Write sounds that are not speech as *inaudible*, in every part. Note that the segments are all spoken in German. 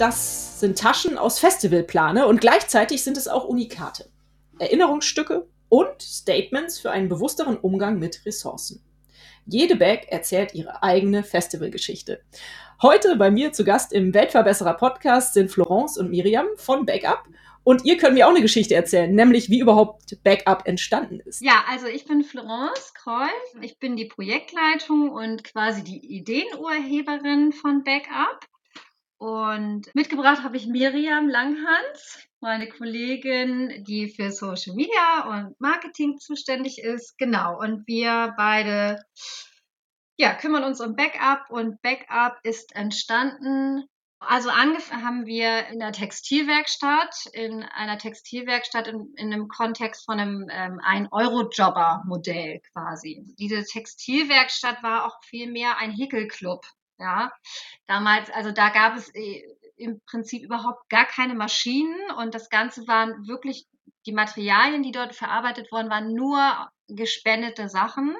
Das sind Taschen aus Festivalplane und gleichzeitig sind es auch Unikate. Erinnerungsstücke und Statements für einen bewussteren Umgang mit Ressourcen. Jede Bag erzählt ihre eigene Festivalgeschichte. Heute bei mir zu Gast im Weltverbesserer Podcast sind Florence und Miriam von Backup. Und ihr könnt mir auch eine Geschichte erzählen, nämlich wie überhaupt Backup entstanden ist. Ja, also ich bin Florence Kreuz. Ich bin die Projektleitung und quasi die Ideenurheberin von Backup. Und mitgebracht habe ich Miriam Langhans, meine Kollegin, die für Social Media und Marketing zuständig ist. Genau. Und wir beide ja, kümmern uns um Backup und Backup ist entstanden. Also angefangen haben wir in der Textilwerkstatt, in einer Textilwerkstatt in, in einem Kontext von einem ähm, Ein-Euro-Jobber-Modell quasi. Diese Textilwerkstatt war auch viel mehr ein Häkelclub. Ja, damals, also da gab es äh, im Prinzip überhaupt gar keine Maschinen und das Ganze waren wirklich die Materialien, die dort verarbeitet wurden, waren nur gespendete Sachen.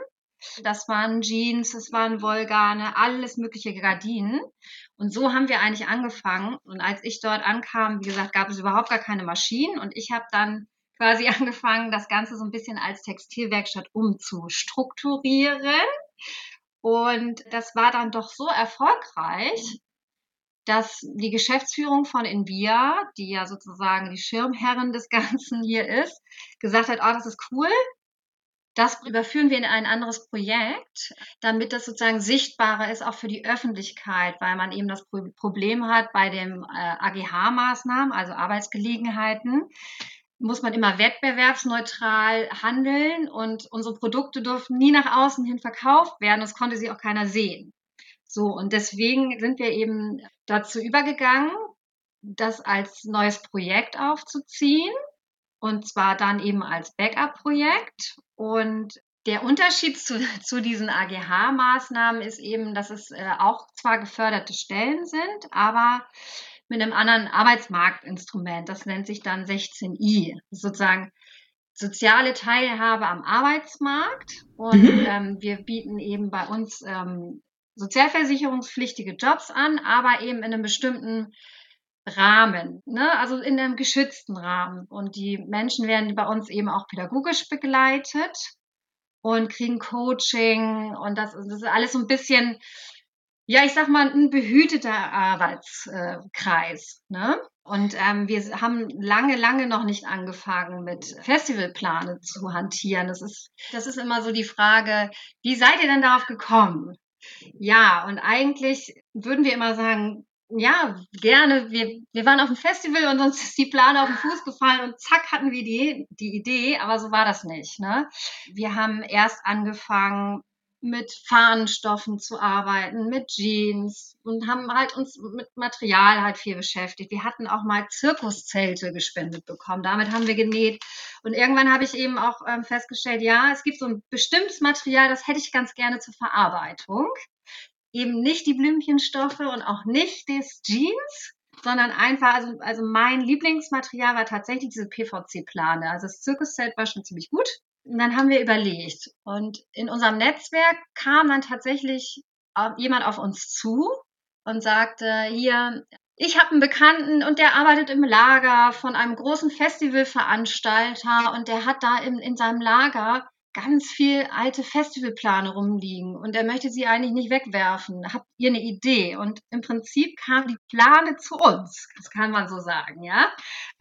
Das waren Jeans, das waren Wollgarne, alles mögliche Gardinen. Und so haben wir eigentlich angefangen. Und als ich dort ankam, wie gesagt, gab es überhaupt gar keine Maschinen. Und ich habe dann quasi *laughs* angefangen, das Ganze so ein bisschen als Textilwerkstatt umzustrukturieren. Und das war dann doch so erfolgreich, dass die Geschäftsführung von Invia, die ja sozusagen die Schirmherrin des *laughs* Ganzen hier ist, gesagt hat, oh, das ist cool. Das überführen wir in ein anderes Projekt, damit das sozusagen sichtbarer ist, auch für die Öffentlichkeit, weil man eben das Problem hat bei den äh, AGH-Maßnahmen, also Arbeitsgelegenheiten, muss man immer wettbewerbsneutral handeln und unsere Produkte durften nie nach außen hin verkauft werden. Das konnte sie auch keiner sehen. So, und deswegen sind wir eben dazu übergegangen, das als neues Projekt aufzuziehen und zwar dann eben als Backup-Projekt. Und der Unterschied zu, *laughs* zu diesen AGH-Maßnahmen ist eben, dass es äh, auch zwar geförderte Stellen sind, aber mit einem anderen Arbeitsmarktinstrument. Das nennt sich dann 16i. sozusagen soziale Teilhabe am Arbeitsmarkt. Und mhm. ähm, wir bieten eben bei uns ähm, sozialversicherungspflichtige Jobs an, aber eben in einem bestimmten Rahmen, ne? also in einem geschützten Rahmen. Und die Menschen werden bei uns eben auch pädagogisch begleitet und kriegen Coaching und das, das ist alles so ein bisschen ja, ich sag mal, ein behüteter Arbeitskreis. Ne? Und ähm, wir haben lange, lange noch nicht angefangen, mit Festivalplane zu hantieren. Das ist, das ist immer so die Frage, wie seid ihr denn darauf gekommen? Ja, und eigentlich würden wir immer sagen, ja, gerne. Wir, wir waren auf dem Festival und uns ist die Plane auf den Fuß gefallen und zack hatten wir die, die Idee, aber so war das nicht. Ne? Wir haben erst angefangen, mit Fahnenstoffen zu arbeiten, mit Jeans und haben halt uns mit Material halt viel beschäftigt. Wir hatten auch mal Zirkuszelte gespendet bekommen. Damit haben wir genäht. Und irgendwann habe ich eben auch ähm, festgestellt, ja, es gibt so ein bestimmtes Material, das hätte ich ganz gerne zur Verarbeitung. Eben nicht die Blümchenstoffe und auch nicht das Jeans, sondern einfach, also, also mein Lieblingsmaterial war tatsächlich diese PVC-Plane. Also das Zirkuszelt war schon ziemlich gut. Und dann haben wir überlegt. Und in unserem Netzwerk kam dann tatsächlich äh, jemand auf uns zu und sagte, hier, ich habe einen Bekannten und der arbeitet im Lager von einem großen Festivalveranstalter und der hat da in, in seinem Lager ganz viel alte Festivalplane rumliegen und er möchte sie eigentlich nicht wegwerfen. Habt ihr eine Idee? Und im Prinzip kam die Plane zu uns. Das kann man so sagen, ja? *laughs*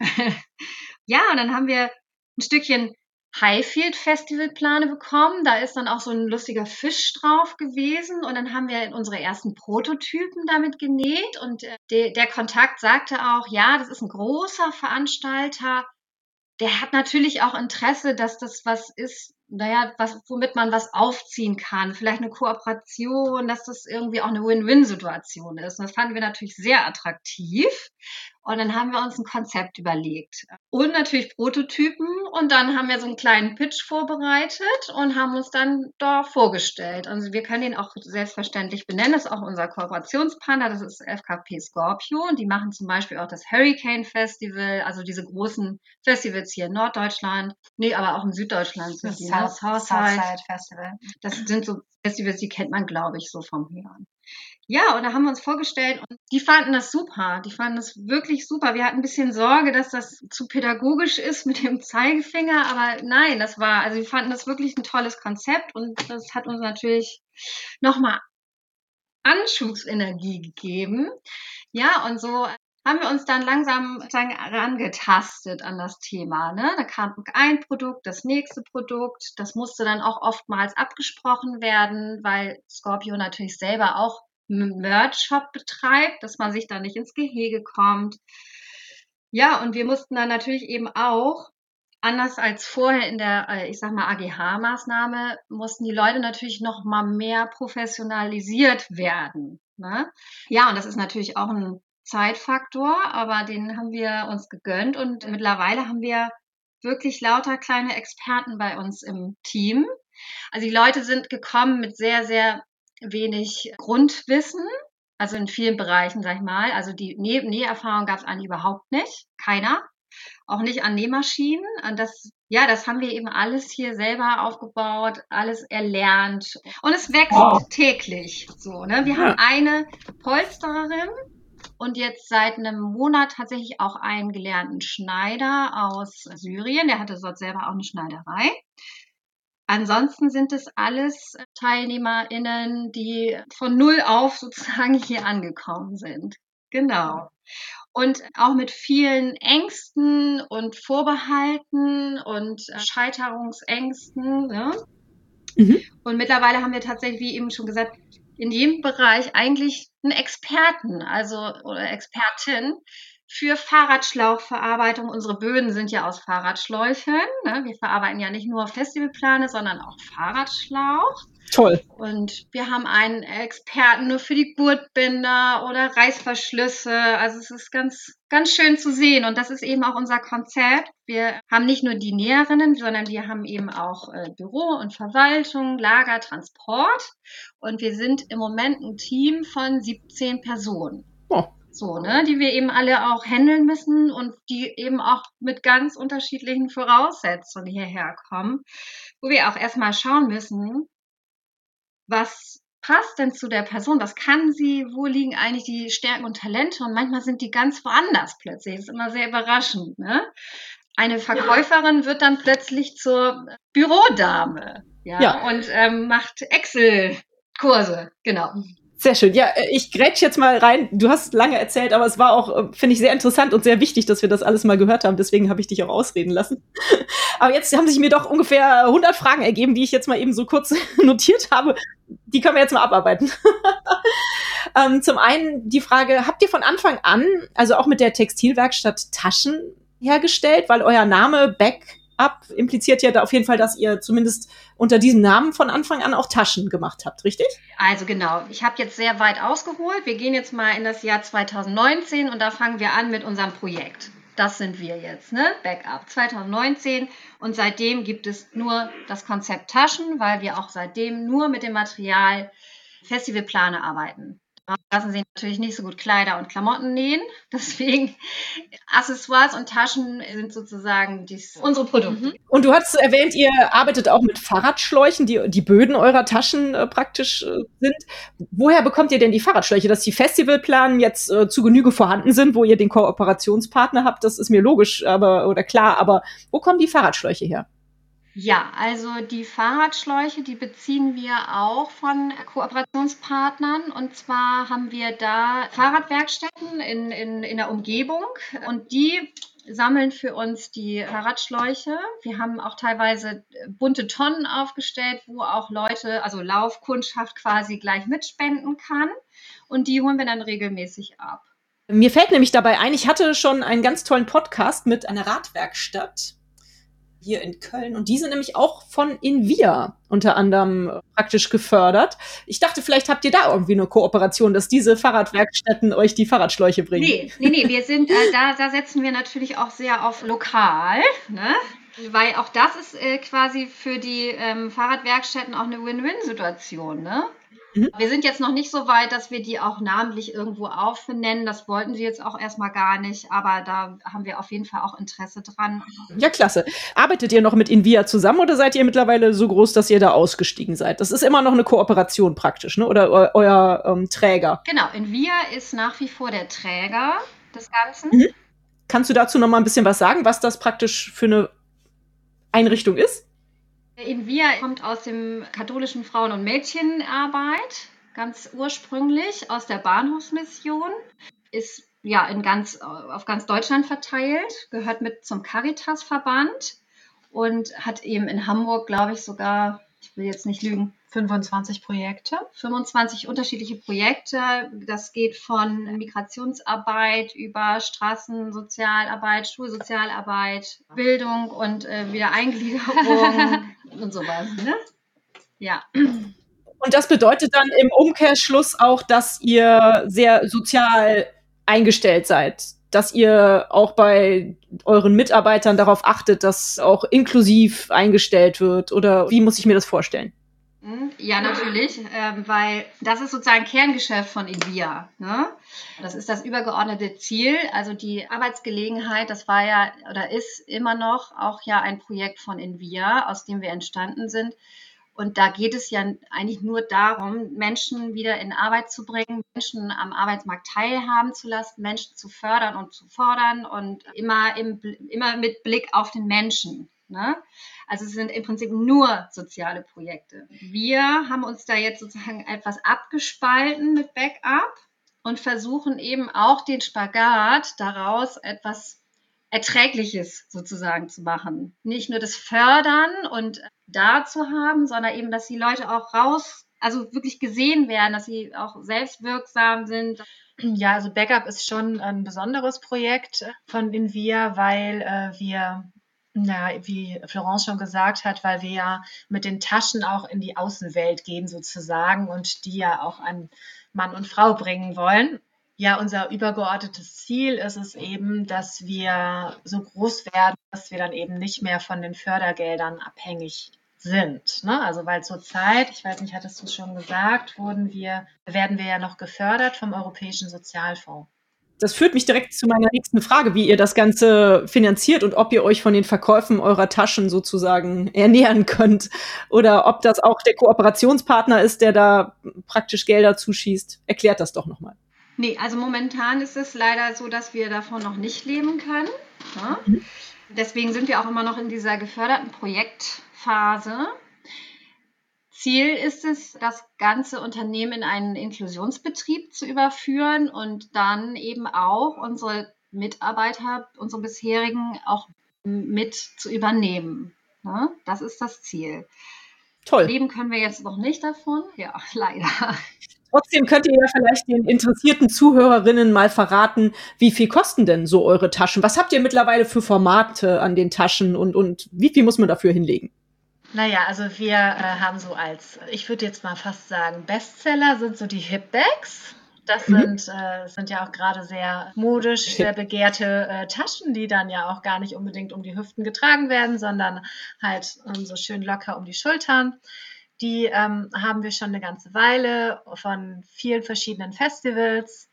ja, und dann haben wir ein Stückchen Highfield Festivalplane bekommen. Da ist dann auch so ein lustiger Fisch drauf gewesen. Und dann haben wir unsere ersten Prototypen damit genäht. Und äh, de, der Kontakt sagte auch, ja, das ist ein großer Veranstalter. Der hat natürlich auch Interesse, dass das was ist, naja, was, womit man was aufziehen kann. Vielleicht eine Kooperation, dass das irgendwie auch eine Win-Win-Situation ist. Und das fanden wir natürlich sehr attraktiv. Und dann haben wir uns ein Konzept überlegt. Und natürlich Prototypen. Und dann haben wir so einen kleinen Pitch vorbereitet und haben uns dann da vorgestellt. Also wir können ihn auch selbstverständlich benennen. Das ist auch unser Kooperationspartner. Das ist FKP Scorpio. Und die machen zum Beispiel auch das Hurricane Festival, also diese großen Festivals hier in Norddeutschland. Nee, aber auch in Süddeutschland sind die. South, Southside Festival. Das sind so Festivals, die kennt man, glaube ich, so vom Hören. Ja, und da haben wir uns vorgestellt und die fanden das super. Die fanden das wirklich super. Wir hatten ein bisschen Sorge, dass das zu pädagogisch ist mit dem Zeigefinger, aber nein, das war, also wir fanden das wirklich ein tolles Konzept und das hat uns natürlich nochmal Anschubsenergie gegeben. Ja, und so haben wir uns dann langsam herangetastet an das Thema. Ne? Da kam ein Produkt, das nächste Produkt. Das musste dann auch oftmals abgesprochen werden, weil Scorpio natürlich selber auch einen Merch-Shop betreibt, dass man sich da nicht ins Gehege kommt. Ja, und wir mussten dann natürlich eben auch, anders als vorher in der, äh, ich sag mal, AGH-Maßnahme, mussten die Leute natürlich noch mal mehr professionalisiert werden. Ne? Ja, und das ist natürlich auch ein Zeitfaktor, aber den haben wir uns gegönnt und mittlerweile haben wir wirklich lauter kleine Experten bei uns im Team. Also die Leute sind gekommen mit sehr, sehr wenig Grundwissen, also in vielen Bereichen, sag ich mal. Also die Näh Näherfahrung gab es eigentlich überhaupt nicht, keiner. Auch nicht an Nähmaschinen. Und das, ja, das haben wir eben alles hier selber aufgebaut, alles erlernt. Und es wächst wow. täglich. So, ne? Wir ja. haben eine Polstererin, und jetzt seit einem Monat tatsächlich auch einen gelernten Schneider aus Syrien. Der hatte dort selber auch eine Schneiderei. Ansonsten sind es alles TeilnehmerInnen, die von null auf sozusagen hier angekommen sind. Genau. Und auch mit vielen Ängsten und Vorbehalten und Scheiterungsängsten. Ne? Mhm. Und mittlerweile haben wir tatsächlich, wie eben schon gesagt, in jedem Bereich eigentlich einen Experten, also oder Expertin für Fahrradschlauchverarbeitung. Unsere Böden sind ja aus Fahrradschläuchen. Ne? Wir verarbeiten ja nicht nur Festivalplane, sondern auch Fahrradschlauch. Toll. Und wir haben einen Experten nur für die Gurtbinder oder Reißverschlüsse. Also es ist ganz, ganz schön zu sehen. Und das ist eben auch unser Konzept. Wir haben nicht nur die Näherinnen, sondern wir haben eben auch äh, Büro und Verwaltung, Lager, Transport. Und wir sind im Moment ein Team von 17 Personen. Oh. So, ne, die wir eben alle auch handeln müssen und die eben auch mit ganz unterschiedlichen Voraussetzungen hierher kommen, wo wir auch erstmal schauen müssen, was passt denn zu der Person? Was kann sie? Wo liegen eigentlich die Stärken und Talente? Und manchmal sind die ganz woanders plötzlich. Das ist immer sehr überraschend. Ne? Eine Verkäuferin ja. wird dann plötzlich zur Bürodame ja, ja. und ähm, macht Excel-Kurse. Genau. Sehr schön. Ja, äh, ich grätsch jetzt mal rein. Du hast lange erzählt, aber es war auch, äh, finde ich, sehr interessant und sehr wichtig, dass wir das alles mal gehört haben. Deswegen habe ich dich auch ausreden lassen. *laughs* Aber jetzt haben sich mir doch ungefähr 100 Fragen ergeben, die ich jetzt mal eben so kurz *laughs* notiert habe. Die können wir jetzt mal abarbeiten. *laughs* ähm, zum einen die Frage, habt ihr von Anfang an, also auch mit der Textilwerkstatt Taschen hergestellt, weil euer Name Beck ab, impliziert ja da auf jeden Fall, dass ihr zumindest unter diesem Namen von Anfang an auch Taschen gemacht habt, richtig? Also genau, ich habe jetzt sehr weit ausgeholt. Wir gehen jetzt mal in das Jahr 2019 und da fangen wir an mit unserem Projekt. Das sind wir jetzt, ne? Backup 2019 und seitdem gibt es nur das Konzept Taschen, weil wir auch seitdem nur mit dem Material Festivalplane arbeiten lassen sich natürlich nicht so gut Kleider und Klamotten nähen. *laughs* Deswegen Accessoires und Taschen sind sozusagen dies, unsere Produkte. Mhm. Und du hast erwähnt, ihr arbeitet auch mit Fahrradschläuchen, die die Böden eurer Taschen äh, praktisch äh, sind. Woher bekommt ihr denn die Fahrradschläuche? Dass die Festivalplanen jetzt äh, zu Genüge vorhanden sind, wo ihr den Kooperationspartner habt, das ist mir logisch, aber oder klar. Aber wo kommen die Fahrradschläuche her? Ja, also die Fahrradschläuche, die beziehen wir auch von Kooperationspartnern. Und zwar haben wir da Fahrradwerkstätten in, in, in der Umgebung und die sammeln für uns die Fahrradschläuche. Wir haben auch teilweise bunte Tonnen aufgestellt, wo auch Leute, also Laufkundschaft quasi gleich mitspenden kann. Und die holen wir dann regelmäßig ab. Mir fällt nämlich dabei ein, ich hatte schon einen ganz tollen Podcast mit einer Radwerkstatt hier in Köln. Und die sind nämlich auch von Invia unter anderem äh, praktisch gefördert. Ich dachte, vielleicht habt ihr da irgendwie eine Kooperation, dass diese Fahrradwerkstätten euch die Fahrradschläuche bringen. Nee, nee, nee, wir sind, äh, da, da setzen wir natürlich auch sehr auf lokal, ne? Weil auch das ist äh, quasi für die ähm, Fahrradwerkstätten auch eine Win-Win-Situation, ne? Mhm. Wir sind jetzt noch nicht so weit, dass wir die auch namentlich irgendwo aufnennen. Das wollten sie jetzt auch erstmal gar nicht, aber da haben wir auf jeden Fall auch Interesse dran. Ja, klasse. Arbeitet ihr noch mit Invia zusammen oder seid ihr mittlerweile so groß, dass ihr da ausgestiegen seid? Das ist immer noch eine Kooperation praktisch, ne? Oder eu euer ähm, Träger? Genau, Invia ist nach wie vor der Träger des Ganzen. Mhm. Kannst du dazu noch mal ein bisschen was sagen, was das praktisch für eine Einrichtung ist? In Via kommt aus dem katholischen Frauen- und Mädchenarbeit, ganz ursprünglich aus der Bahnhofsmission, ist ja in ganz, auf ganz Deutschland verteilt, gehört mit zum Caritas-Verband und hat eben in Hamburg, glaube ich, sogar, ich will jetzt nicht lügen, 25 Projekte. 25 unterschiedliche Projekte. Das geht von Migrationsarbeit über Straßensozialarbeit, Schulsozialarbeit, Bildung und äh, Wiedereingliederung *laughs* und sowas. Ne? Ja. Und das bedeutet dann im Umkehrschluss auch, dass ihr sehr sozial eingestellt seid, dass ihr auch bei euren Mitarbeitern darauf achtet, dass auch inklusiv eingestellt wird oder wie muss ich mir das vorstellen? Ja, natürlich, ähm, weil das ist sozusagen Kerngeschäft von Invia. Ne? Das ist das übergeordnete Ziel. Also die Arbeitsgelegenheit, das war ja oder ist immer noch auch ja ein Projekt von Invia, aus dem wir entstanden sind. Und da geht es ja eigentlich nur darum, Menschen wieder in Arbeit zu bringen, Menschen am Arbeitsmarkt teilhaben zu lassen, Menschen zu fördern und zu fordern und immer, im, immer mit Blick auf den Menschen. Ne? Also es sind im Prinzip nur soziale Projekte. Wir haben uns da jetzt sozusagen etwas abgespalten mit Backup und versuchen eben auch den Spagat daraus etwas Erträgliches sozusagen zu machen. Nicht nur das Fördern und da zu haben, sondern eben, dass die Leute auch raus, also wirklich gesehen werden, dass sie auch selbstwirksam sind. Ja, also Backup ist schon ein besonderes Projekt von Invia, weil äh, wir na, wie Florence schon gesagt hat, weil wir ja mit den Taschen auch in die Außenwelt gehen sozusagen und die ja auch an Mann und Frau bringen wollen. Ja, unser übergeordnetes Ziel ist es eben, dass wir so groß werden, dass wir dann eben nicht mehr von den Fördergeldern abhängig sind. Ne? Also weil zurzeit, ich weiß nicht, hattest du schon gesagt, wurden wir, werden wir ja noch gefördert vom Europäischen Sozialfonds das führt mich direkt zu meiner nächsten Frage, wie ihr das Ganze finanziert und ob ihr euch von den Verkäufen eurer Taschen sozusagen ernähren könnt oder ob das auch der Kooperationspartner ist, der da praktisch Gelder zuschießt. Erklärt das doch nochmal. Nee, also momentan ist es leider so, dass wir davon noch nicht leben können. Ja? Ne? Mhm. Deswegen sind wir auch immer noch in dieser geförderten Projektphase. Ziel ist es, das ganze Unternehmen in einen Inklusionsbetrieb zu überführen und dann eben auch unsere Mitarbeiter, unsere bisherigen auch mit zu übernehmen. Ne? Das ist das Ziel. Toll. Leben können wir jetzt noch nicht davon. Ja, *laughs* leider. Trotzdem könnt ihr ja vielleicht den interessierten Zuhörerinnen mal verraten, wie viel kosten denn so eure Taschen? Was habt ihr mittlerweile für Formate an den Taschen und, und wie viel muss man dafür hinlegen? Naja, also wir äh, haben so als, ich würde jetzt mal fast sagen, Bestseller sind so die Hip-Bags. Das mhm. sind, äh, sind ja auch gerade sehr modisch, sehr begehrte äh, Taschen, die dann ja auch gar nicht unbedingt um die Hüften getragen werden, sondern halt ähm, so schön locker um die Schultern. Die ähm, haben wir schon eine ganze Weile von vielen verschiedenen Festivals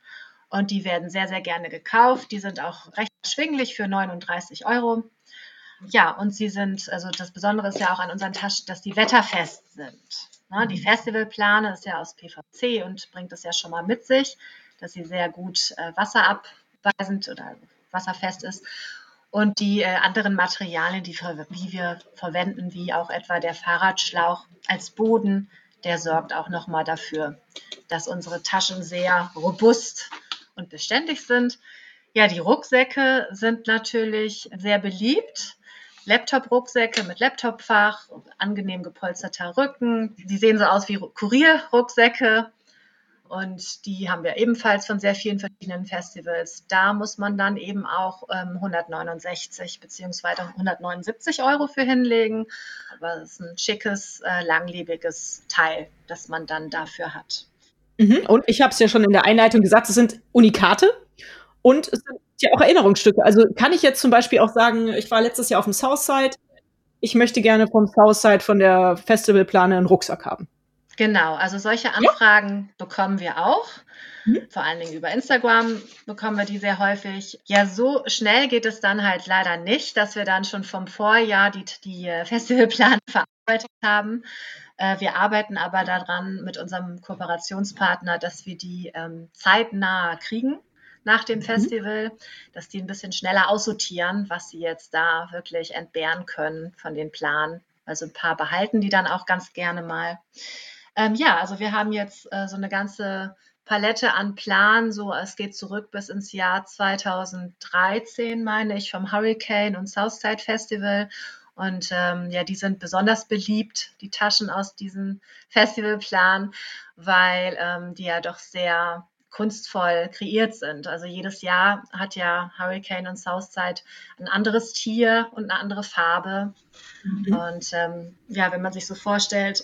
und die werden sehr, sehr gerne gekauft. Die sind auch recht schwinglich für 39 Euro. Ja, und sie sind, also das Besondere ist ja auch an unseren Taschen, dass die wetterfest sind. Ne? Die mhm. Festivalplane ist ja aus PVC und bringt es ja schon mal mit sich, dass sie sehr gut äh, wasserabweisend oder wasserfest ist. Und die äh, anderen Materialien, die, die wir verwenden, wie auch etwa der Fahrradschlauch als Boden, der sorgt auch nochmal dafür, dass unsere Taschen sehr robust und beständig sind. Ja, die Rucksäcke sind natürlich sehr beliebt. Laptop-Rucksäcke mit Laptopfach, angenehm gepolsterter Rücken. Die sehen so aus wie Kurierrucksäcke. Und die haben wir ebenfalls von sehr vielen verschiedenen Festivals. Da muss man dann eben auch ähm, 169 bzw. 179 Euro für hinlegen. Aber es ist ein schickes, äh, langlebiges Teil, das man dann dafür hat. Mhm. Und ich habe es ja schon in der Einleitung gesagt, es sind Unikate und es sind ja auch Erinnerungsstücke. Also kann ich jetzt zum Beispiel auch sagen, ich war letztes Jahr auf dem Southside, ich möchte gerne vom Southside von der Festivalplane einen Rucksack haben. Genau, also solche Anfragen ja. bekommen wir auch. Mhm. Vor allen Dingen über Instagram bekommen wir die sehr häufig. Ja, so schnell geht es dann halt leider nicht, dass wir dann schon vom Vorjahr die, die äh, Festivalplan *laughs* verarbeitet haben. Äh, wir arbeiten aber daran mit unserem Kooperationspartner, dass wir die ähm, zeitnah kriegen nach dem mhm. Festival, dass die ein bisschen schneller aussortieren, was sie jetzt da wirklich entbehren können von den Planen. Also ein paar behalten die dann auch ganz gerne mal. Ähm, ja, also wir haben jetzt äh, so eine ganze Palette an Plan. So, es geht zurück bis ins Jahr 2013, meine ich, vom Hurricane und Southside Festival. Und ähm, ja, die sind besonders beliebt, die Taschen aus diesem Festivalplan, weil ähm, die ja doch sehr kunstvoll kreiert sind. Also jedes Jahr hat ja Hurricane und Southside ein anderes Tier und eine andere Farbe. Mhm. Und ähm, ja, wenn man sich so vorstellt,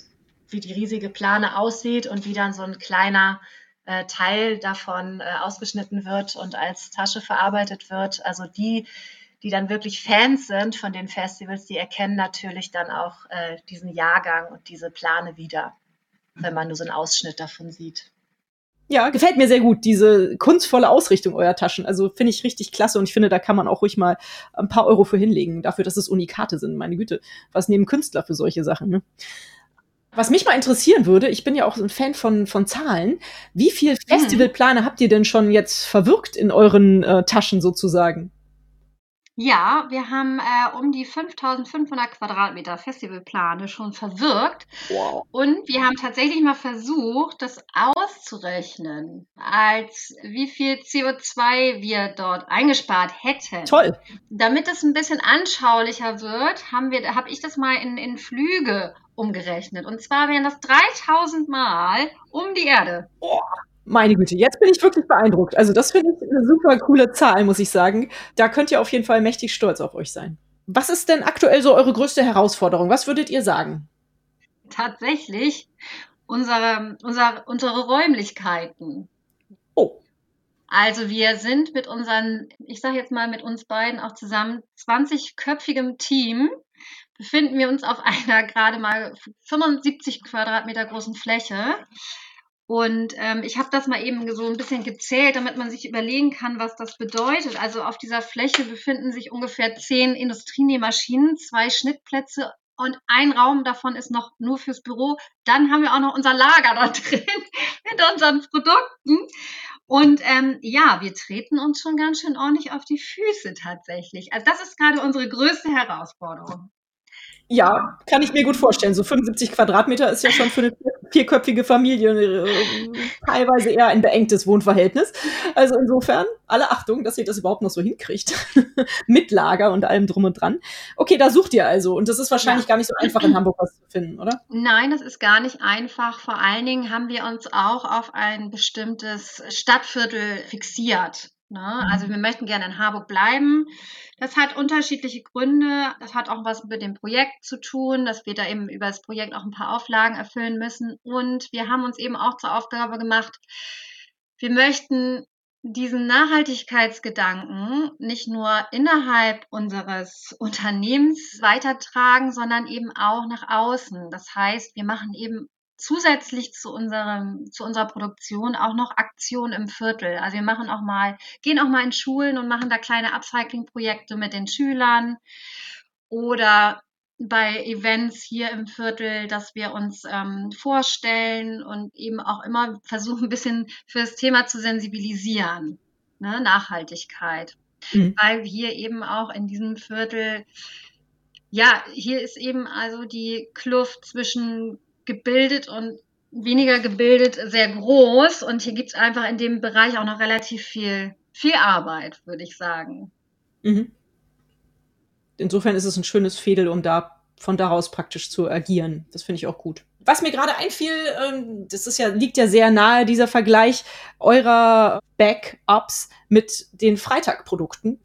wie die riesige Plane aussieht und wie dann so ein kleiner äh, Teil davon äh, ausgeschnitten wird und als Tasche verarbeitet wird. Also die, die dann wirklich Fans sind von den Festivals, die erkennen natürlich dann auch äh, diesen Jahrgang und diese Plane wieder, wenn man nur so einen Ausschnitt davon sieht. Ja, gefällt mir sehr gut, diese kunstvolle Ausrichtung eurer Taschen. Also finde ich richtig klasse und ich finde, da kann man auch ruhig mal ein paar Euro für hinlegen, dafür, dass es Unikate sind. Meine Güte, was nehmen Künstler für solche Sachen, ne? Was mich mal interessieren würde, ich bin ja auch ein Fan von, von Zahlen. Wie viel mhm. Festivalpläne habt ihr denn schon jetzt verwirkt in euren äh, Taschen sozusagen? Ja, wir haben äh, um die 5500 Quadratmeter Festivalplane schon verwirkt. Wow. Und wir haben tatsächlich mal versucht, das auszurechnen, als wie viel CO2 wir dort eingespart hätten. Toll. Damit es ein bisschen anschaulicher wird, haben wir, habe ich das mal in, in Flüge umgerechnet. Und zwar wären das 3000 Mal um die Erde. Oh, meine Güte, jetzt bin ich wirklich beeindruckt. Also das finde ich eine super coole Zahl, muss ich sagen. Da könnt ihr auf jeden Fall mächtig stolz auf euch sein. Was ist denn aktuell so eure größte Herausforderung? Was würdet ihr sagen? Tatsächlich unsere, unsere, unsere Räumlichkeiten. Oh. Also wir sind mit unseren, ich sage jetzt mal mit uns beiden auch zusammen, 20-köpfigem Team befinden wir uns auf einer gerade mal 75 Quadratmeter großen Fläche. Und ähm, ich habe das mal eben so ein bisschen gezählt, damit man sich überlegen kann, was das bedeutet. Also auf dieser Fläche befinden sich ungefähr zehn Industrienähmaschinen, zwei Schnittplätze und ein Raum davon ist noch nur fürs Büro. Dann haben wir auch noch unser Lager *laughs* da drin mit unseren Produkten. Und ähm, ja, wir treten uns schon ganz schön ordentlich auf die Füße tatsächlich. Also das ist gerade unsere größte Herausforderung. Ja, kann ich mir gut vorstellen. So 75 Quadratmeter ist ja schon für eine vierköpfige Familie äh, teilweise eher ein beengtes Wohnverhältnis. Also insofern, alle Achtung, dass ihr das überhaupt noch so hinkriegt. *laughs* Mit Lager und allem drum und dran. Okay, da sucht ihr also. Und das ist wahrscheinlich ja. gar nicht so einfach in Hamburg was zu finden, oder? Nein, das ist gar nicht einfach. Vor allen Dingen haben wir uns auch auf ein bestimmtes Stadtviertel fixiert. Ne? Mhm. Also wir möchten gerne in Harburg bleiben. Das hat unterschiedliche Gründe. Das hat auch was mit dem Projekt zu tun, dass wir da eben über das Projekt auch ein paar Auflagen erfüllen müssen. Und wir haben uns eben auch zur Aufgabe gemacht, wir möchten diesen Nachhaltigkeitsgedanken nicht nur innerhalb unseres Unternehmens weitertragen, sondern eben auch nach außen. Das heißt, wir machen eben zusätzlich zu unserem, zu unserer Produktion auch noch Aktionen im Viertel. Also wir machen auch mal, gehen auch mal in Schulen und machen da kleine Upcycling-Projekte mit den Schülern oder bei Events hier im Viertel, dass wir uns ähm, vorstellen und eben auch immer versuchen, ein bisschen für das Thema zu sensibilisieren. Ne? Nachhaltigkeit. Mhm. Weil hier eben auch in diesem Viertel, ja, hier ist eben also die Kluft zwischen gebildet und weniger gebildet sehr groß. Und hier gibt es einfach in dem Bereich auch noch relativ viel, viel Arbeit, würde ich sagen. Mhm. Insofern ist es ein schönes Fädel, um da von daraus praktisch zu agieren. Das finde ich auch gut. Was mir gerade einfiel, ähm, das ist ja, liegt ja sehr nahe, dieser Vergleich eurer Backups mit den Freitag-Produkten,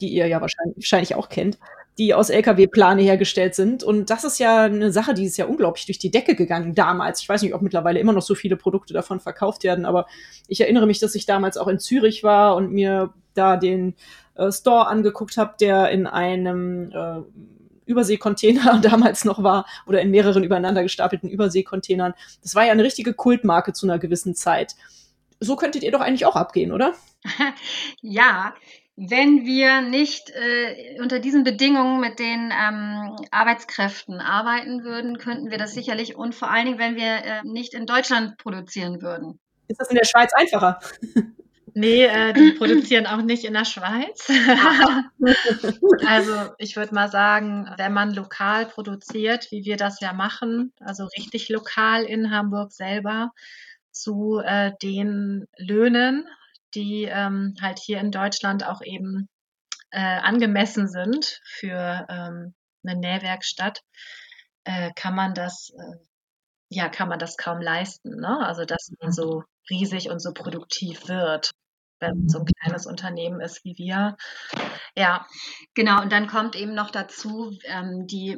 die ihr ja wahrscheinlich, wahrscheinlich auch kennt, die aus LKW-Plane hergestellt sind. Und das ist ja eine Sache, die ist ja unglaublich durch die Decke gegangen damals. Ich weiß nicht, ob mittlerweile immer noch so viele Produkte davon verkauft werden, aber ich erinnere mich, dass ich damals auch in Zürich war und mir da den äh, Store angeguckt habe, der in einem äh, Überseekontainer *laughs* damals noch war oder in mehreren übereinander gestapelten Überseekontainern. Das war ja eine richtige Kultmarke zu einer gewissen Zeit. So könntet ihr doch eigentlich auch abgehen, oder? *laughs* ja, wenn wir nicht äh, unter diesen Bedingungen mit den ähm, Arbeitskräften arbeiten würden, könnten wir das sicherlich und vor allen Dingen, wenn wir äh, nicht in Deutschland produzieren würden. Ist das in der Schweiz einfacher? *laughs* Nee, äh, die produzieren auch nicht in der Schweiz. *laughs* also ich würde mal sagen, wenn man lokal produziert, wie wir das ja machen, also richtig lokal in Hamburg selber, zu äh, den Löhnen, die ähm, halt hier in Deutschland auch eben äh, angemessen sind für ähm, eine Nähwerkstatt, äh, kann man das äh, ja kann man das kaum leisten. Ne? Also dass man so riesig und so produktiv wird wenn so ein kleines Unternehmen ist wie wir. Ja, genau. Und dann kommt eben noch dazu, ähm, die,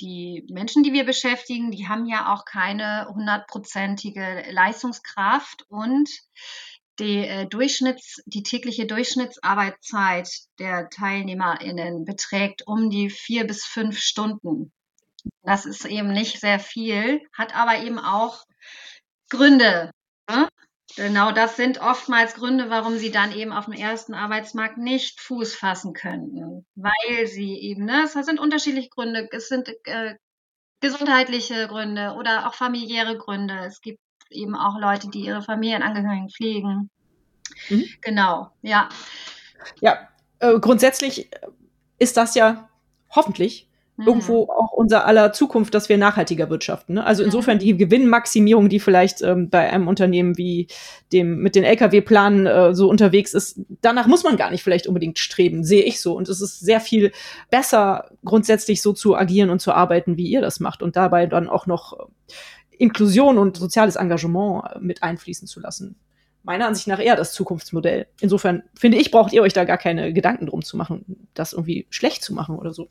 die Menschen, die wir beschäftigen, die haben ja auch keine hundertprozentige Leistungskraft und die, äh, Durchschnitts, die tägliche Durchschnittsarbeitszeit der TeilnehmerInnen beträgt um die vier bis fünf Stunden. Das ist eben nicht sehr viel, hat aber eben auch Gründe. Ne? Genau, das sind oftmals Gründe, warum sie dann eben auf dem ersten Arbeitsmarkt nicht Fuß fassen könnten, weil sie eben, ne, es sind unterschiedliche Gründe, es sind äh, gesundheitliche Gründe oder auch familiäre Gründe. Es gibt eben auch Leute, die ihre Familienangehörigen pflegen. Mhm. Genau, ja. Ja, äh, grundsätzlich ist das ja hoffentlich mhm. irgendwo auch unser aller Zukunft, dass wir nachhaltiger wirtschaften. Ne? Also insofern die Gewinnmaximierung, die vielleicht ähm, bei einem Unternehmen wie dem mit den Lkw-Planen äh, so unterwegs ist, danach muss man gar nicht vielleicht unbedingt streben, sehe ich so. Und es ist sehr viel besser, grundsätzlich so zu agieren und zu arbeiten, wie ihr das macht und dabei dann auch noch äh, Inklusion und soziales Engagement äh, mit einfließen zu lassen meiner Ansicht nach eher das Zukunftsmodell. Insofern finde ich, braucht ihr euch da gar keine Gedanken drum zu machen, das irgendwie schlecht zu machen oder so.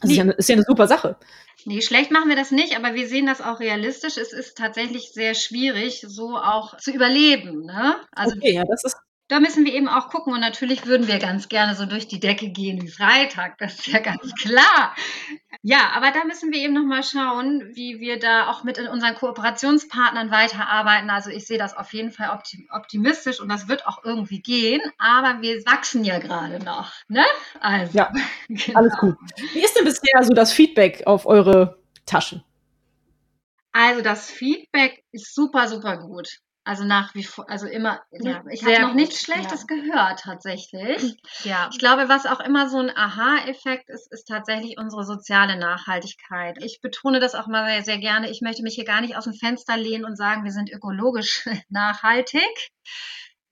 Das nee. ist, ja eine, ist ja eine super Sache. Nee, schlecht machen wir das nicht, aber wir sehen das auch realistisch. Es ist tatsächlich sehr schwierig, so auch zu überleben. Ne? Also okay, ja, das ist da müssen wir eben auch gucken. Und natürlich würden wir ganz gerne so durch die Decke gehen wie Freitag. Das ist ja ganz klar. Ja, aber da müssen wir eben nochmal schauen, wie wir da auch mit unseren Kooperationspartnern weiterarbeiten. Also ich sehe das auf jeden Fall optimistisch und das wird auch irgendwie gehen. Aber wir wachsen ja gerade noch. Ne? Also, ja, *laughs* genau. alles gut. Wie ist denn bisher so das Feedback auf eure Taschen? Also das Feedback ist super, super gut. Also nach wie vor, also immer, ja, ich habe noch nichts Schlechtes ja. gehört tatsächlich. *laughs* Ja. Ich glaube, was auch immer so ein Aha-Effekt ist, ist tatsächlich unsere soziale Nachhaltigkeit. Ich betone das auch mal sehr, sehr gerne. Ich möchte mich hier gar nicht aus dem Fenster lehnen und sagen, wir sind ökologisch *laughs* nachhaltig.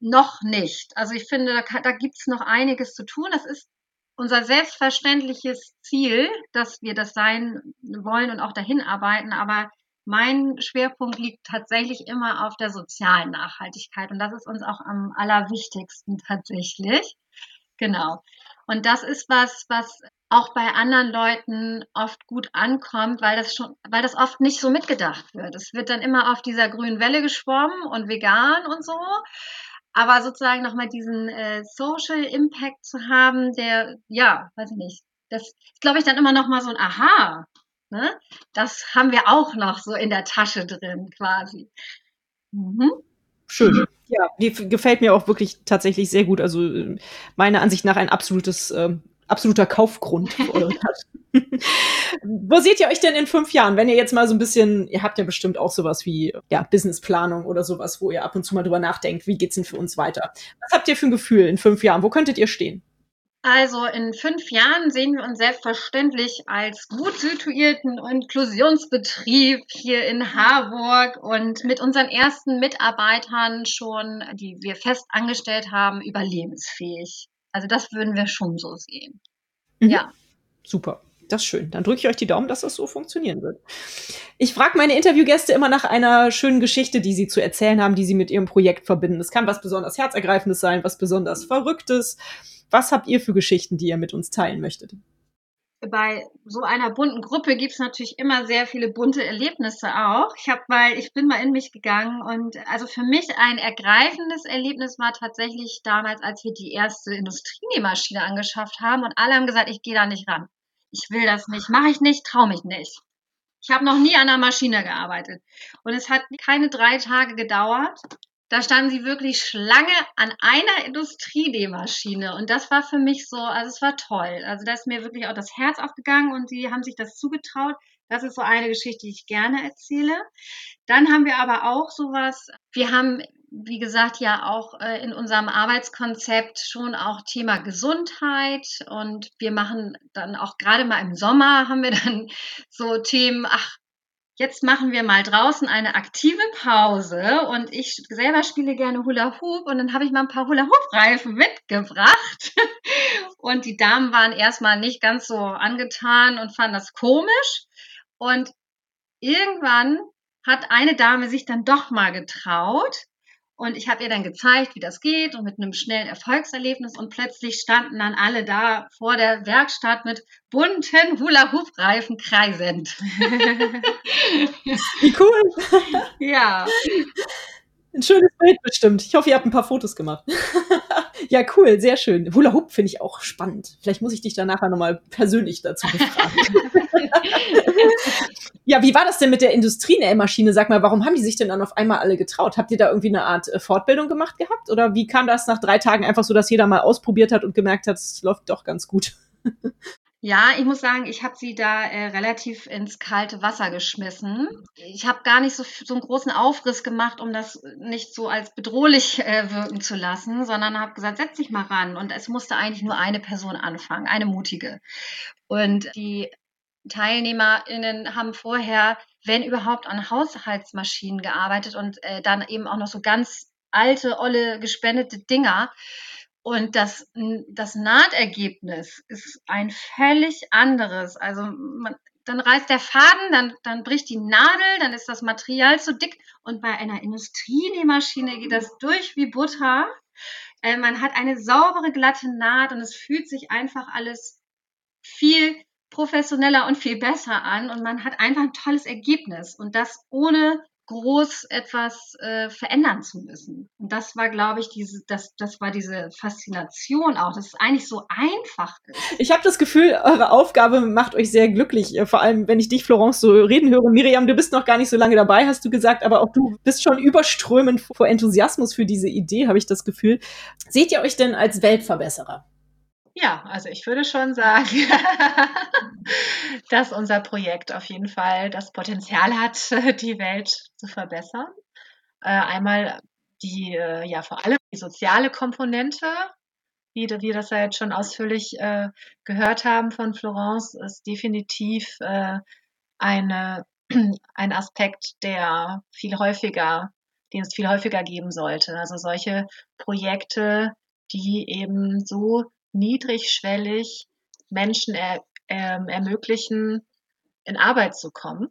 Noch nicht. Also ich finde, da, da gibt es noch einiges zu tun. Das ist unser selbstverständliches Ziel, dass wir das sein wollen und auch dahin arbeiten. Aber mein Schwerpunkt liegt tatsächlich immer auf der sozialen Nachhaltigkeit und das ist uns auch am allerwichtigsten tatsächlich. Genau. Und das ist was, was auch bei anderen Leuten oft gut ankommt, weil das schon, weil das oft nicht so mitgedacht wird. Es wird dann immer auf dieser grünen Welle geschwommen und vegan und so. Aber sozusagen nochmal diesen äh, Social Impact zu haben, der, ja, weiß ich nicht, das ist, glaube ich, dann immer nochmal so ein Aha. Ne? Das haben wir auch noch so in der Tasche drin quasi. Mhm. Schön. Ja, die gefällt mir auch wirklich tatsächlich sehr gut. Also meiner Ansicht nach ein absolutes, äh, absoluter Kaufgrund für eure *laughs* Tasche. *laughs* Wo seht ihr euch denn in fünf Jahren? Wenn ihr jetzt mal so ein bisschen, ihr habt ja bestimmt auch sowas wie ja, Businessplanung oder sowas, wo ihr ab und zu mal drüber nachdenkt, wie geht's denn für uns weiter? Was habt ihr für ein Gefühl in fünf Jahren? Wo könntet ihr stehen? Also in fünf Jahren sehen wir uns selbstverständlich als gut situierten Inklusionsbetrieb hier in Harburg und mit unseren ersten Mitarbeitern schon, die wir fest angestellt haben, überlebensfähig. Also das würden wir schon so sehen. Mhm. Ja. Super. Das ist schön. Dann drücke ich euch die Daumen, dass das so funktionieren wird. Ich frage meine Interviewgäste immer nach einer schönen Geschichte, die sie zu erzählen haben, die sie mit ihrem Projekt verbinden. Es kann was besonders Herzergreifendes sein, was besonders Verrücktes. Was habt ihr für Geschichten, die ihr mit uns teilen möchtet? bei so einer bunten Gruppe gibt es natürlich immer sehr viele bunte Erlebnisse auch. Ich habe mal, ich bin mal in mich gegangen und also für mich ein ergreifendes Erlebnis war tatsächlich damals, als wir die erste Industrienähmaschine angeschafft haben und alle haben gesagt, ich gehe da nicht ran. Ich will das nicht, mache ich nicht, traue mich nicht. Ich habe noch nie an einer Maschine gearbeitet und es hat keine drei Tage gedauert da standen sie wirklich Schlange an einer Industrienähmaschine. Und das war für mich so, also es war toll. Also da ist mir wirklich auch das Herz aufgegangen und sie haben sich das zugetraut. Das ist so eine Geschichte, die ich gerne erzähle. Dann haben wir aber auch sowas, wir haben, wie gesagt, ja auch äh, in unserem Arbeitskonzept schon auch Thema Gesundheit. Und wir machen dann auch gerade mal im Sommer haben wir *laughs* dann so Themen, ach, jetzt machen wir mal draußen eine aktive Pause. Und ich selber spiele gerne Hula Hoop. Und dann habe ich mal ein paar Hula Hoop Reifen mitgebracht. *laughs* Und die Damen waren erstmal nicht ganz so angetan und fanden das komisch. Und irgendwann hat eine Dame sich dann doch mal getraut und ich habe ihr dann gezeigt, wie das geht und mit einem schnellen Erfolgserlebnis. Und plötzlich standen dann alle da vor der Werkstatt mit bunten Hula-Hoop-Reifen kreisend. Wie cool. ja. Ein schönes Bild bestimmt. Ich hoffe, ihr habt ein paar Fotos gemacht. Ja, cool, sehr schön. Hula Hoop finde ich auch spannend. Vielleicht muss ich dich da nachher nochmal persönlich dazu befragen. *laughs* ja, wie war das denn mit der Industrienähmaschine? Sag mal, warum haben die sich denn dann auf einmal alle getraut? Habt ihr da irgendwie eine Art äh, Fortbildung gemacht gehabt? Oder wie kam das nach drei Tagen einfach so, dass jeder mal ausprobiert hat und gemerkt hat, es läuft doch ganz gut? Ja, ich muss sagen, ich habe sie da äh, relativ ins kalte Wasser geschmissen. Ich habe gar nicht so, so einen großen Aufriss gemacht, um das nicht so als bedrohlich äh, wirken zu lassen, sondern habe gesagt, setz dich mal ran. Und es musste eigentlich nur eine Person anfangen, eine mutige. Und die TeilnehmerInnen haben vorher, wenn überhaupt, an Haushaltsmaschinen gearbeitet und äh, dann eben auch noch so ganz alte, olle, gespendete Dinger. Und das, das Nahtergebnis ist ein völlig anderes. Also man, dann reißt der Faden, dann, dann bricht die Nadel, dann ist das Material zu dick. Und bei einer Industrienähmaschine geht das durch wie Butter. Äh, man hat eine saubere, glatte Naht und es fühlt sich einfach alles viel professioneller und viel besser an. Und man hat einfach ein tolles Ergebnis. Und das ohne groß etwas äh, verändern zu müssen. Und das war, glaube ich, diese, das, das war diese Faszination auch, dass es eigentlich so einfach ist. Ich habe das Gefühl, eure Aufgabe macht euch sehr glücklich. Vor allem, wenn ich dich, Florence, so reden höre. Miriam, du bist noch gar nicht so lange dabei, hast du gesagt, aber auch du bist schon überströmend vor Enthusiasmus für diese Idee, habe ich das Gefühl. Seht ihr euch denn als Weltverbesserer? Ja, also ich würde schon sagen, *laughs* dass unser Projekt auf jeden Fall das Potenzial hat, *laughs* die Welt zu verbessern. Äh, einmal die, äh, ja, vor allem die soziale Komponente, wie wir das ja jetzt schon ausführlich äh, gehört haben von Florence, ist definitiv eine, *clears throat* ein Aspekt, der viel häufiger, den es viel häufiger geben sollte. Also solche Projekte, die eben so niedrigschwellig Menschen er, ähm, ermöglichen, in Arbeit zu kommen,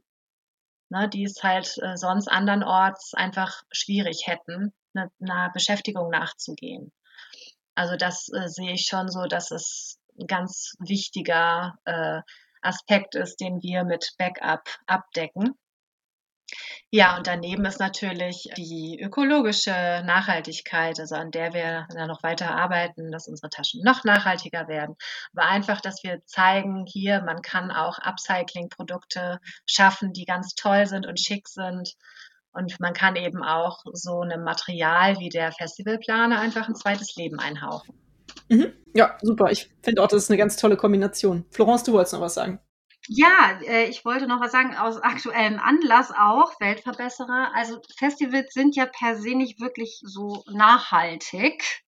ne, die es halt äh, sonst andernorts einfach schwierig hätten, ne, einer Beschäftigung nachzugehen. Also das äh, sehe ich schon so, dass es ein ganz wichtiger äh, Aspekt ist, den wir mit Backup abdecken. Ja, und daneben ist natürlich die ökologische Nachhaltigkeit, also an der wir dann noch weiter arbeiten, dass unsere Taschen noch nachhaltiger werden. Aber einfach, dass wir zeigen, hier, man kann auch Upcycling-Produkte schaffen, die ganz toll sind und schick sind. Und man kann eben auch so einem Material wie der Festivalplaner einfach ein zweites Leben einhauchen. Mhm. Ja, super. Ich finde auch, das ist eine ganz tolle Kombination. Florence, du wolltest noch was sagen. Ja, äh, ich wollte noch was sagen aus aktuellem Anlass auch, Weltverbesserer. Also Festivals sind ja per se nicht wirklich so nachhaltig.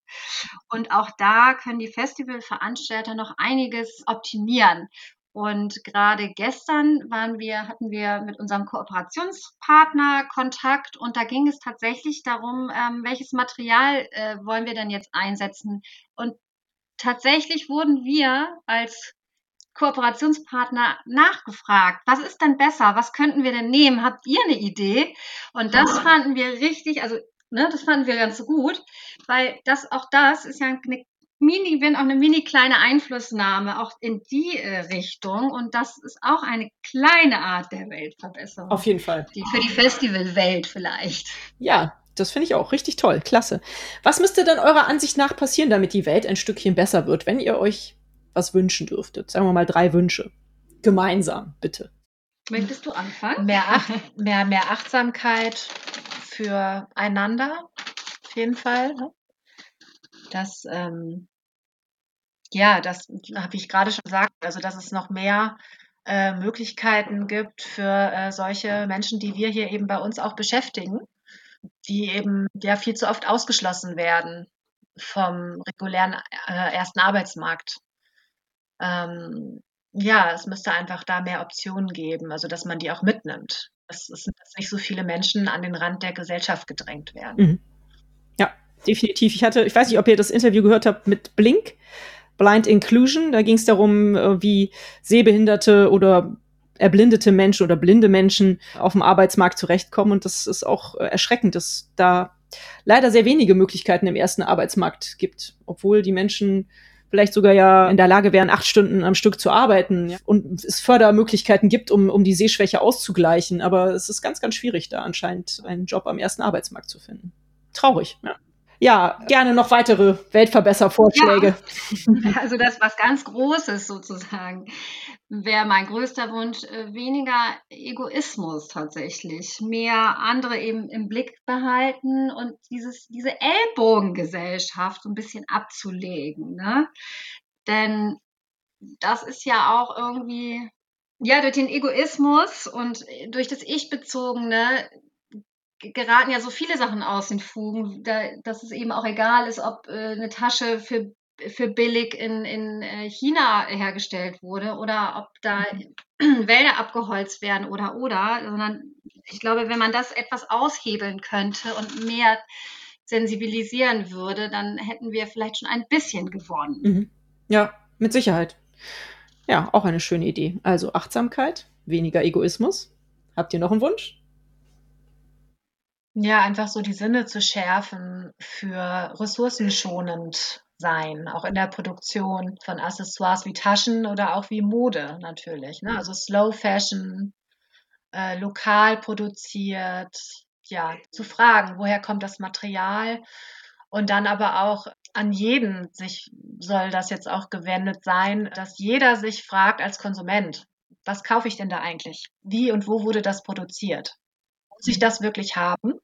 Und auch da können die Festivalveranstalter noch einiges optimieren. Und gerade gestern waren wir, hatten wir mit unserem Kooperationspartner Kontakt und da ging es tatsächlich darum, ähm, welches Material äh, wollen wir denn jetzt einsetzen. Und tatsächlich wurden wir als Kooperationspartner nachgefragt, was ist denn besser, was könnten wir denn nehmen, habt ihr eine Idee? Und das fanden wir richtig, also ne, das fanden wir ganz gut, weil das auch das ist ja eine mini, wenn auch eine mini kleine Einflussnahme auch in die äh, Richtung und das ist auch eine kleine Art der Weltverbesserung. Auf jeden Fall. Die, für die Festivalwelt vielleicht. Ja, das finde ich auch richtig toll. Klasse. Was müsste denn eurer Ansicht nach passieren, damit die Welt ein Stückchen besser wird, wenn ihr euch was wünschen dürftet? Sagen wir mal drei Wünsche. Gemeinsam, bitte. Möchtest du anfangen? Mehr, Ach *laughs* mehr, mehr Achtsamkeit für einander, auf jeden Fall. Ne? Das, ähm, ja, das habe ich gerade schon gesagt, also dass es noch mehr äh, Möglichkeiten gibt für äh, solche Menschen, die wir hier eben bei uns auch beschäftigen die eben ja viel zu oft ausgeschlossen werden vom regulären äh, ersten Arbeitsmarkt. Ähm, ja, es müsste einfach da mehr Optionen geben, also dass man die auch mitnimmt. Dass, dass nicht so viele Menschen an den Rand der Gesellschaft gedrängt werden. Mhm. Ja, definitiv. Ich hatte, ich weiß nicht, ob ihr das Interview gehört habt mit Blink, Blind Inclusion. Da ging es darum, äh, wie Sehbehinderte oder erblindete Menschen oder blinde Menschen auf dem Arbeitsmarkt zurechtkommen. Und das ist auch äh, erschreckend, dass da leider sehr wenige Möglichkeiten im ersten Arbeitsmarkt gibt, obwohl die Menschen vielleicht sogar ja in der Lage wären, acht Stunden am Stück zu arbeiten ja, und es Fördermöglichkeiten gibt, um, um die Sehschwäche auszugleichen. Aber es ist ganz, ganz schwierig, da anscheinend einen Job am ersten Arbeitsmarkt zu finden. Traurig, ja ja, gerne noch weitere Weltverbesservorschläge. Ja, *laughs* also das was ganz Großes sozusagen wäre mein größter Wunsch, äh, weniger Egoismus tatsächlich, mehr andere eben im Blick behalten und dieses, diese Ellbogengesellschaft so ein bisschen abzulegen. Ne? Denn das ist ja auch irgendwie, ja, durch den Egoismus und durch das Ich-Bezogene geraten ja so viele Sachen aus den Fugen, da, dass es eben auch egal ist, ob äh, eine Tasche für, für billig in, in äh, China hergestellt wurde oder ob da mhm. Wälder abgeholzt werden oder oder, sondern ich glaube, wenn man das etwas aushebeln könnte und mehr sensibilisieren würde, dann hätten wir vielleicht schon ein bisschen gewonnen. Mhm. Ja, mit Sicherheit. Ja, auch eine schöne Idee. Also Achtsamkeit, weniger Egoismus. Habt ihr noch einen Wunsch? Ja, einfach so die Sinne zu schärfen für ressourcenschonend sein, auch in der Produktion von Accessoires wie Taschen oder auch wie Mode natürlich. Ne? Also Slow Fashion, äh, lokal produziert, ja, zu fragen, woher kommt das Material und dann aber auch an jeden sich soll das jetzt auch gewendet sein, dass jeder sich fragt als Konsument, was kaufe ich denn da eigentlich? Wie und wo wurde das produziert? Muss ich das wirklich haben?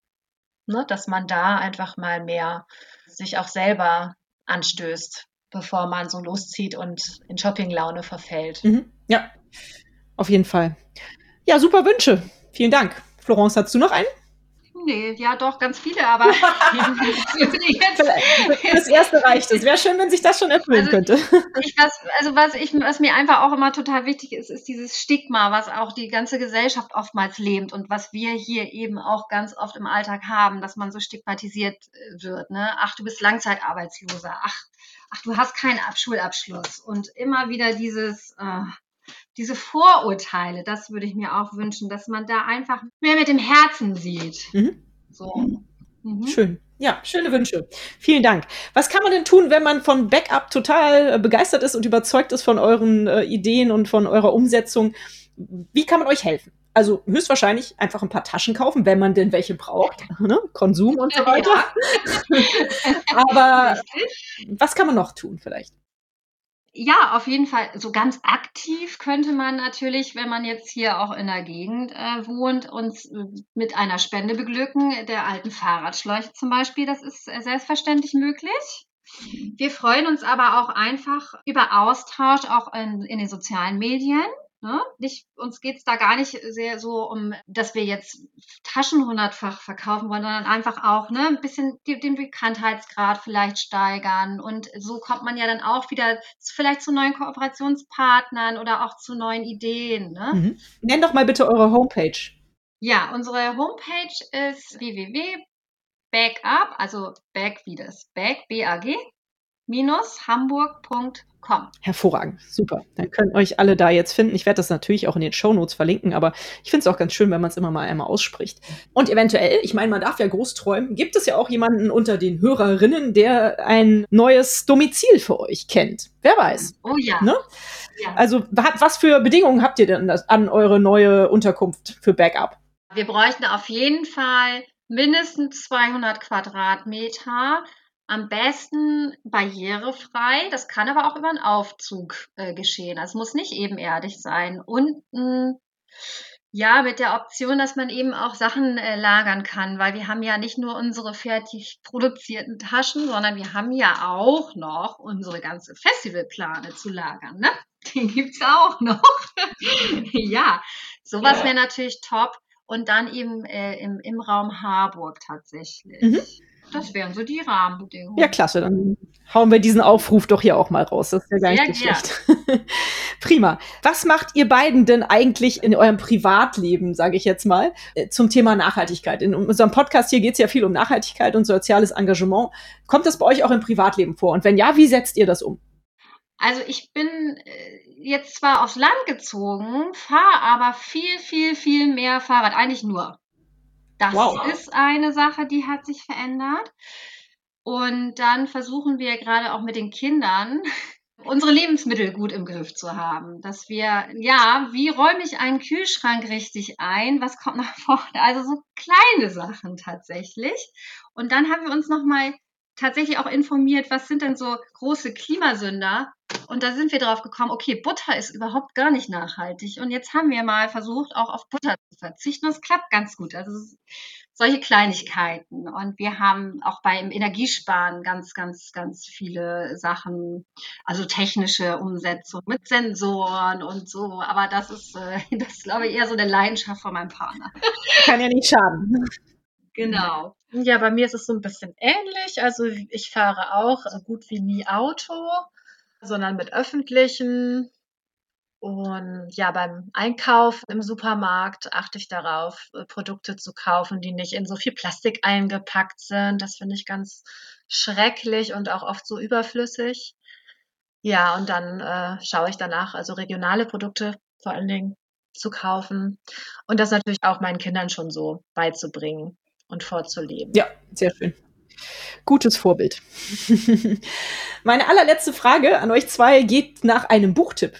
ne, dass man da einfach mal mehr sich auch selber anstößt, bevor man so loszieht und in Shoppinglaune verfällt. Mhm. Ja, auf jeden Fall. Ja, super Wünsche. Vielen Dank. Florence, hast du noch einen? Nee, ja doch, ganz viele, aber *laughs* *laughs* das erste reicht. Es wäre schön, wenn sich das schon erfüllen also, könnte. Ich, was, also was, ich, was mir einfach auch immer total wichtig ist, ist dieses Stigma, was auch die ganze Gesellschaft oftmals lähmt und was wir hier eben auch ganz oft im Alltag haben, dass man so stigmatisiert äh, wird. Ne? Ach, du bist Langzeitarbeitsloser. Ach, ach, du hast keinen Schulabschluss. Und immer wieder dieses, äh, diese Vorurteile, das würde ich mir auch wünschen, dass man da einfach mehr mit dem Herzen sieht. Mhm. So. Mhm. Schön. Ja, schöne Wünsche. Vielen Dank. Was kann man denn tun, wenn man von Backup total äh, begeistert ist und überzeugt ist von euren äh, Ideen und von eurer Umsetzung? Wie kann man euch helfen? Also höchstwahrscheinlich einfach ein paar Taschen kaufen, wenn man denn welche braucht. *laughs* Ne? Konsum und so weiter. Ja. *laughs* Aber *laughs* was kann man noch tun vielleicht? Ja, auf jeden Fall. So ganz aktiv könnte man natürlich, wenn man jetzt hier auch in der Gegend äh, wohnt, uns äh, mit einer Spende beglücken, der alten Fahrradschläuche zum Beispiel. Das ist äh, selbstverständlich möglich. Wir freuen uns aber auch einfach über Austausch auch in, in den sozialen Medien. Ne? Nicht, uns geht's da gar nicht sehr so um, dass wir jetzt Taschen hundertfach verkaufen wollen, sondern einfach auch ne, ein bisschen die, den Bekanntheitsgrad vielleicht steigern. Und so kommt man ja dann auch wieder vielleicht zu neuen Kooperationspartnern oder auch zu neuen Ideen. Ne? Mhm. Nenn doch mal bitte eure Homepage. Ja, unsere Homepage ist www.backup, also back wie das Back, B-A-G, backup-hamburg.com. Hervorragend, super. Dann können euch alle da jetzt finden. Ich werde das natürlich auch in den Shownotes verlinken, aber ich finde es auch ganz schön, wenn man es immer mal einmal ausspricht. Und eventuell, ich meine, man darf ja groß träumen, gibt es ja auch jemanden unter den Hörerinnen, der ein neues Domizil für euch kennt. Wer weiß. Oh ja. Ne? ja. Also, was für Bedingungen habt ihr denn an eure neue Unterkunft für Backup? Wir bräuchten auf jeden Fall mindestens 200 Quadratmeter am besten barrierefrei. Das kann aber auch über einen Aufzug äh, geschehen. Also es muss nicht ebenerdig sein. Unten, ja, mit der Option, dass man eben auch Sachen äh, lagern kann, weil wir haben ja nicht nur unsere fertig produzierten Taschen, sondern wir haben ja auch noch unsere ganze Festivalplane zu lagern. Ne? *laughs* Den gibt's auch noch. *laughs* ja, sowas wäre natürlich top. Und dann eben äh, im, im Raum Harburg tatsächlich. Mhm. Das wären so die Rahmenbedingungen. Ja, klasse. Dann hauen wir diesen Aufruf doch hier auch mal raus. Das ist ja gar nicht schlecht. *laughs* Prima. Was macht ihr beiden denn eigentlich in eurem Privatleben, sage ich jetzt mal, äh, zum Thema Nachhaltigkeit? In unserem Podcast hier geht es ja viel um Nachhaltigkeit und soziales Engagement. Kommt das bei euch auch im Privatleben vor? Und wenn ja, wie setzt ihr das um? Also ich bin äh, jetzt zwar aufs Land gezogen, fahre aber viel, viel, viel mehr Fahrrad. Eigentlich nur. Das wow. ist eine Sache, die hat sich verändert. Und dann versuchen wir gerade auch mit den Kindern *laughs* unsere Lebensmittel gut im Griff zu haben. Dass wir, ja, wie räume ich einen Kühlschrank richtig ein? Was kommt nach *laughs* vorne? Also so kleine Sachen tatsächlich. Und dann haben wir uns nochmal tatsächlich auch informiert, was sind denn so große Klimasünder? Und da sind wir drauf gekommen, okay, Butter ist überhaupt gar nicht nachhaltig. Und jetzt haben wir mal versucht, auch auf Butter zu verzichten. Und es klappt ganz gut. Also solche Kleinigkeiten. Und wir haben auch beim Energiesparen ganz, ganz, ganz viele Sachen, also technische Umsetzung mit Sensoren und so. Aber das ist, äh, *laughs* das ist, glaube ich, eher so eine Leidenschaft von meinem Partner. Kann ja nicht schaden. Genau. Ja, bei mir ist es so ein bisschen ähnlich. Also ich fahre auch so gut wie nie Auto, sondern mit öffentlichen. Und ja, beim Einkauf im Supermarkt achte ich darauf, äh, Produkte zu kaufen, die nicht in so viel Plastik eingepackt sind. Das finde ich ganz schrecklich und auch oft so überflüssig. Ja, und dann äh, schaue ich danach, also regionale Produkte vor allen Dingen zu kaufen und das natürlich auch meinen Kindern schon so beizubringen und vorzuleben. Ja, sehr schön. Gutes Vorbild. *laughs* Meine allerletzte Frage an euch zwei geht nach einem Buchtipp.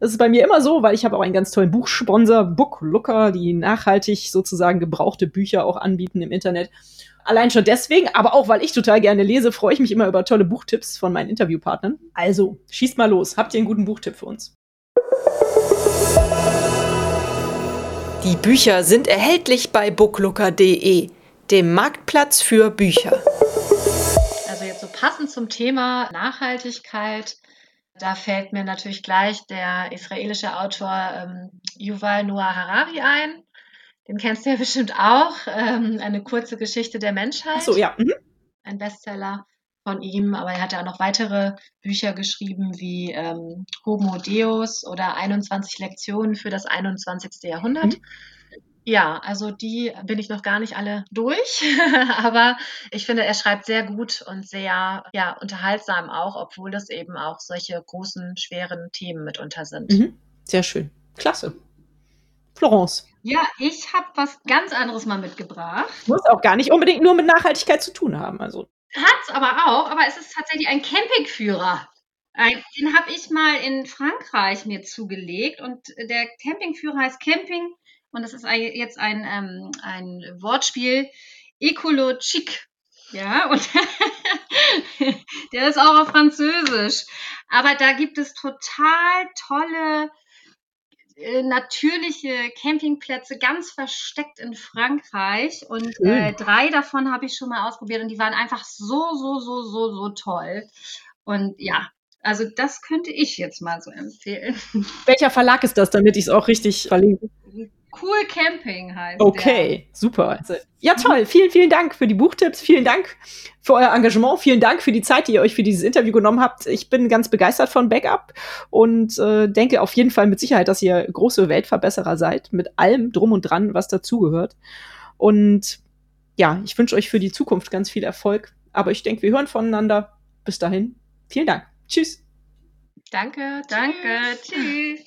Das ist bei mir immer so, weil ich habe auch einen ganz tollen Buchsponsor, Booklooker, die nachhaltig sozusagen gebrauchte Bücher auch anbieten im Internet. Allein schon deswegen, aber auch weil ich total gerne lese, freue ich mich immer über tolle Buchtipps von meinen Interviewpartnern. Also, schießt mal los. Habt ihr einen guten Buchtipp für uns? Die Bücher sind erhältlich bei booklooker.de dem Marktplatz für Bücher. Also so passend zum Thema Nachhaltigkeit, da fällt mir natürlich gleich der israelische Autor ähm, Yuval Noah Harari ein. Den kennst du ja *laughs* bestimmt auch. Ähm, eine kurze Geschichte der Menschheit. Ach so, ja. Mhm. Ein Bestseller von ihm, aber er hat ja auch noch weitere Bücher geschrieben wie ähm, Homo Deus oder 21 Lektionen für das 21. Jahrhundert. Mhm. Ja, also die bin ich noch gar nicht alle durch, *laughs* aber ich finde, er schreibt sehr gut und sehr ja, unterhaltsam auch, obwohl das eben auch solche großen, schweren Themen mitunter sind. Mhm. Sehr schön. Klasse. Florence. Ja, ich habe was ganz anderes mal mitgebracht. Muss auch gar nicht unbedingt nur mit Nachhaltigkeit zu tun haben. Also. es aber auch, aber es ist tatsächlich ein Campingführer. Den habe ich mal in Frankreich mir zugelegt und der Campingführer heißt Camping und das ist jetzt ein, ähm, ein Wortspiel, Ecologique. Ja, und *laughs* der ist auch auf Französisch. Aber da gibt es total tolle äh, natürliche Campingplätze ganz versteckt in Frankreich und äh, drei davon habe ich schon mal ausprobiert und die waren einfach so, so, so, so, so toll. Und ja, also das könnte ich jetzt mal so empfehlen. *laughs* Welcher Verlag ist das, damit ich es auch richtig verlinke? Cool Camping heißt Okay, der. super. Ja, toll. Vielen, vielen Dank für die Buchtipps. Vielen Dank für euer Engagement. Vielen Dank für die Zeit, die ihr euch für dieses Interview genommen habt. Ich bin ganz begeistert von Backup und äh, denke auf jeden Fall mit Sicherheit, dass ihr große Weltverbesserer seid, mit allem drum und dran, was dazugehört. Und ja, ich wünsche euch für die Zukunft ganz viel Erfolg. Aber ich denke, wir hören voneinander. Bis dahin, Vielen Dank. Tschüss. Danke. Danke. Tschüss.